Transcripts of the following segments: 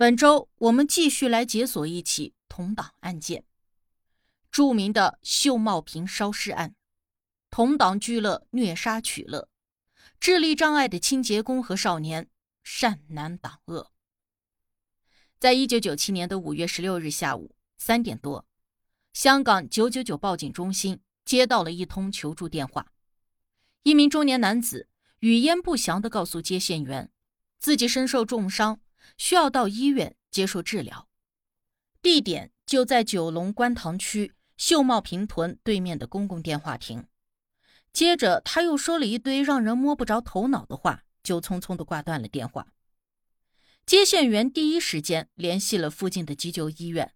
本周我们继续来解锁一起同党案件，著名的秀茂坪烧尸案，同党聚乐虐杀取乐，智力障碍的清洁工和少年善难挡恶。在一九九七年的五月十六日下午三点多，香港九九九报警中心接到了一通求助电话，一名中年男子语焉不详地告诉接线员，自己身受重伤。需要到医院接受治疗，地点就在九龙观塘区秀茂坪屯对面的公共电话亭。接着，他又说了一堆让人摸不着头脑的话，就匆匆的挂断了电话。接线员第一时间联系了附近的急救医院，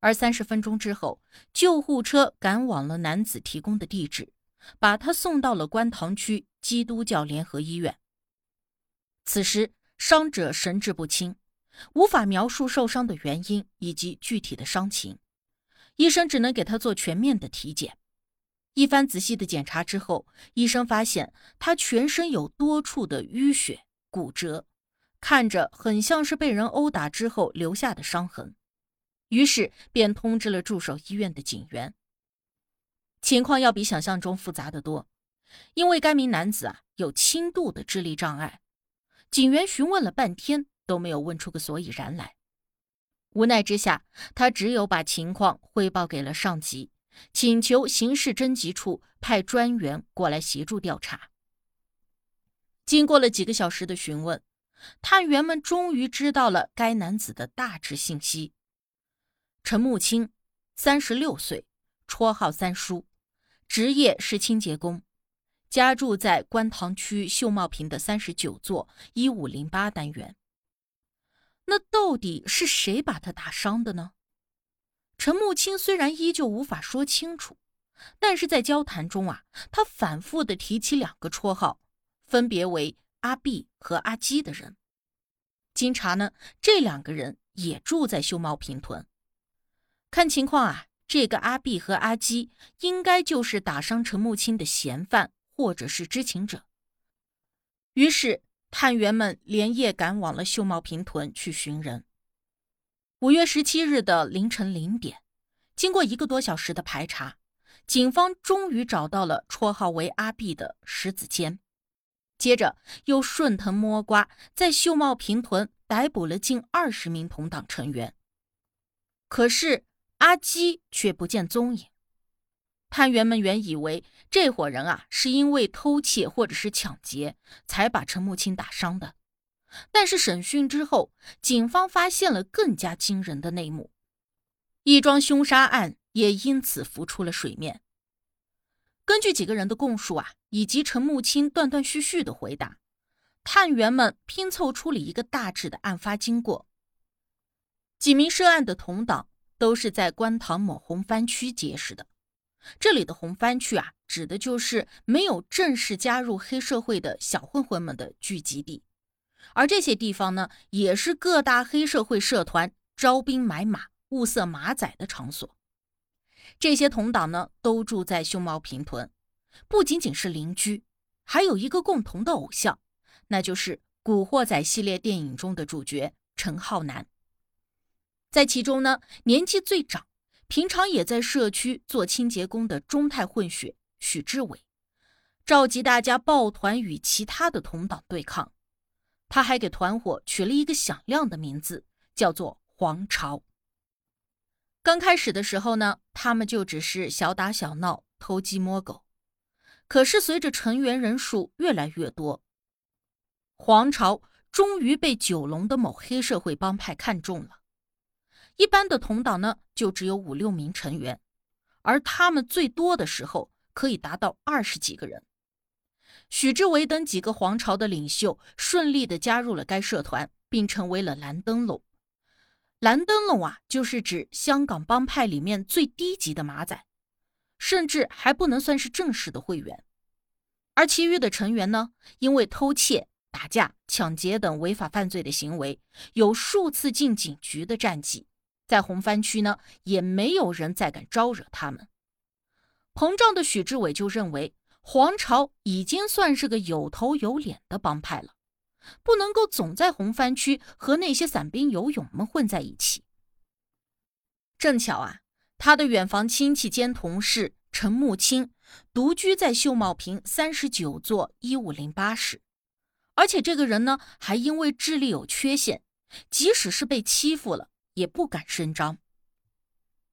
而三十分钟之后，救护车赶往了男子提供的地址，把他送到了观塘区基督教联合医院。此时。伤者神志不清，无法描述受伤的原因以及具体的伤情，医生只能给他做全面的体检。一番仔细的检查之后，医生发现他全身有多处的淤血、骨折，看着很像是被人殴打之后留下的伤痕，于是便通知了驻守医院的警员。情况要比想象中复杂的多，因为该名男子啊有轻度的智力障碍。警员询问了半天都没有问出个所以然来，无奈之下，他只有把情况汇报给了上级，请求刑事侦缉处派专员过来协助调查。经过了几个小时的询问，探员们终于知道了该男子的大致信息：陈木青，三十六岁，绰号三叔，职业是清洁工。家住在观塘区秀茂坪的三十九座一五零八单元。那到底是谁把他打伤的呢？陈木青虽然依旧无法说清楚，但是在交谈中啊，他反复的提起两个绰号，分别为阿碧和阿基的人。经查呢，这两个人也住在秀茂坪屯。看情况啊，这个阿碧和阿基应该就是打伤陈木青的嫌犯。或者是知情者。于是，探员们连夜赶往了秀茂坪屯去寻人。五月十七日的凌晨零点，经过一个多小时的排查，警方终于找到了绰号为阿碧的石子坚。接着，又顺藤摸瓜，在秀茂坪屯逮捕了近二十名同党成员。可是，阿基却不见踪影。探员们原以为这伙人啊是因为偷窃或者是抢劫才把陈木青打伤的，但是审讯之后，警方发现了更加惊人的内幕，一桩凶杀案也因此浮出了水面。根据几个人的供述啊，以及陈木青断断续续的回答，探员们拼凑出了一个大致的案发经过。几名涉案的同党都是在观塘某红番区结识的。这里的红番区啊，指的就是没有正式加入黑社会的小混混们的聚集地，而这些地方呢，也是各大黑社会社团招兵买马、物色马仔的场所。这些同党呢，都住在熊猫坪屯，不仅仅是邻居，还有一个共同的偶像，那就是《古惑仔》系列电影中的主角陈浩南。在其中呢，年纪最长。平常也在社区做清洁工的中泰混血许志伟，召集大家抱团与其他的同党对抗。他还给团伙取了一个响亮的名字，叫做“黄巢”。刚开始的时候呢，他们就只是小打小闹、偷鸡摸狗。可是随着成员人数越来越多，黄巢终于被九龙的某黑社会帮派看中了。一般的同党呢，就只有五六名成员，而他们最多的时候可以达到二十几个人。许志伟等几个皇朝的领袖顺利的加入了该社团，并成为了蓝灯笼。蓝灯笼啊，就是指香港帮派里面最低级的马仔，甚至还不能算是正式的会员。而其余的成员呢，因为偷窃、打架、抢劫等违法犯罪的行为，有数次进警局的战绩。在红番区呢，也没有人再敢招惹他们。膨胀的许志伟就认为，黄巢已经算是个有头有脸的帮派了，不能够总在红番区和那些散兵游勇们混在一起。正巧啊，他的远房亲戚兼同事陈木青独居在秀茂坪三十九座一五零八室，而且这个人呢，还因为智力有缺陷，即使是被欺负了，也不敢声张。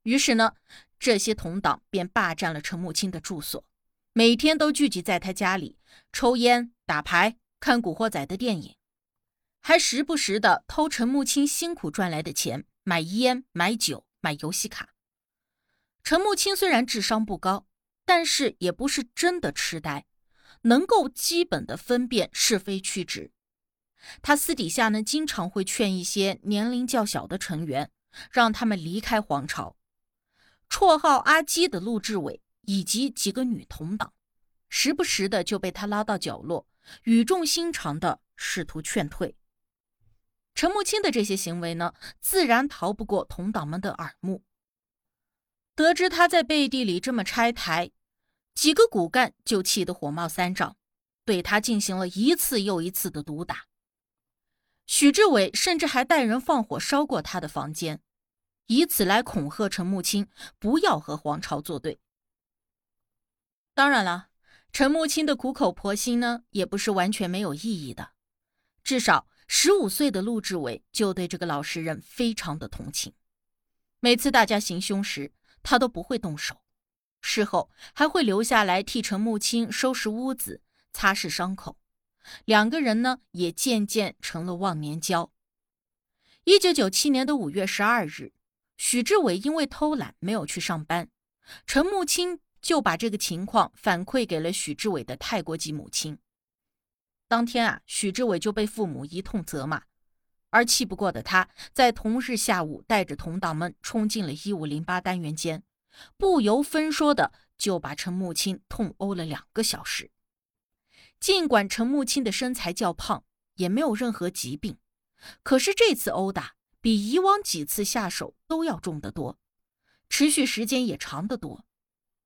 于是呢，这些同党便霸占了陈木青的住所，每天都聚集在他家里抽烟、打牌、看古惑仔的电影，还时不时的偷陈木青辛苦赚来的钱买烟、买酒、买游戏卡。陈木青虽然智商不高，但是也不是真的痴呆，能够基本的分辨是非曲直。他私底下呢，经常会劝一些年龄较小的成员，让他们离开皇朝。绰号阿基的陆志伟以及几个女同党，时不时的就被他拉到角落，语重心长的试图劝退。陈木清的这些行为呢，自然逃不过同党们的耳目。得知他在背地里这么拆台，几个骨干就气得火冒三丈，对他进行了一次又一次的毒打。许志伟甚至还带人放火烧过他的房间。以此来恐吓陈木青，不要和皇朝作对。当然了，陈木青的苦口婆心呢，也不是完全没有意义的。至少十五岁的陆志伟就对这个老实人非常的同情。每次大家行凶时，他都不会动手，事后还会留下来替陈木青收拾屋子、擦拭伤口。两个人呢，也渐渐成了忘年交。一九九七年的五月十二日。许志伟因为偷懒没有去上班，陈木清就把这个情况反馈给了许志伟的泰国籍母亲。当天啊，许志伟就被父母一通责骂，而气不过的他，在同日下午带着同党们冲进了一五零八单元间，不由分说的就把陈木清痛殴了两个小时。尽管陈木清的身材较胖，也没有任何疾病，可是这次殴打。比以往几次下手都要重得多，持续时间也长得多。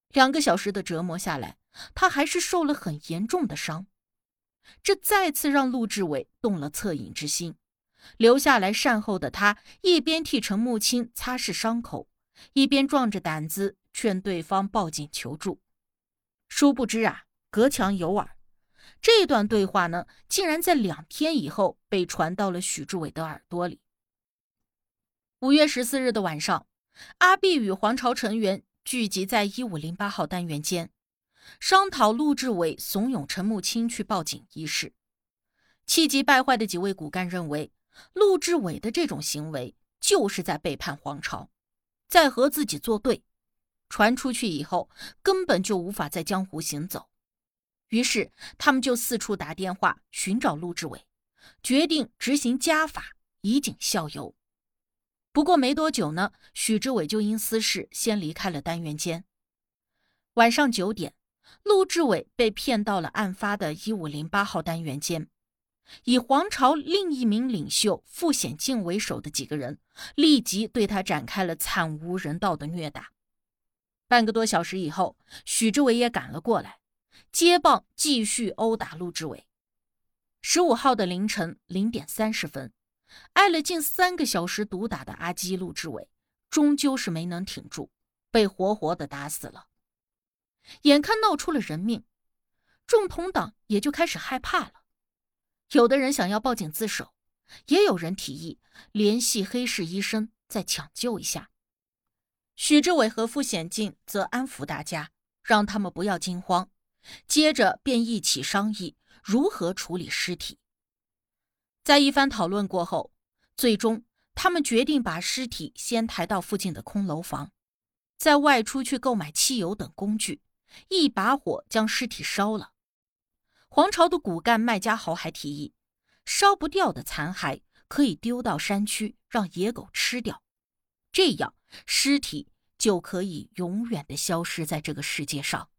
两个小时的折磨下来，他还是受了很严重的伤。这再次让陆志伟动了恻隐之心，留下来善后的他，一边替陈木清擦拭伤口，一边壮着胆子劝对方报警求助。殊不知啊，隔墙有耳，这段对话呢，竟然在两天以后被传到了许志伟的耳朵里。五月十四日的晚上，阿碧与黄朝成员聚集在一五零八号单元间，商讨陆志伟怂恿陈木清去报警一事。气急败坏的几位骨干认为，陆志伟的这种行为就是在背叛黄朝，在和自己作对。传出去以后，根本就无法在江湖行走。于是，他们就四处打电话寻找陆志伟，决定执行家法，以儆效尤。不过没多久呢，许志伟就因私事先离开了单元间。晚上九点，陆志伟被骗到了案发的一五零八号单元间，以皇朝另一名领袖傅显敬为首的几个人立即对他展开了惨无人道的虐打。半个多小时以后，许志伟也赶了过来，接棒继续殴打陆志伟。十五号的凌晨零点三十分。挨了近三个小时毒打的阿基陆志伟，终究是没能挺住，被活活的打死了。眼看闹出了人命，众同党也就开始害怕了。有的人想要报警自首，也有人提议联系黑市医生再抢救一下。许志伟和傅显进则安抚大家，让他们不要惊慌，接着便一起商议如何处理尸体。在一番讨论过后，最终他们决定把尸体先抬到附近的空楼房，再外出去购买汽油等工具，一把火将尸体烧了。黄巢的骨干麦家豪还提议，烧不掉的残骸可以丢到山区让野狗吃掉，这样尸体就可以永远的消失在这个世界上。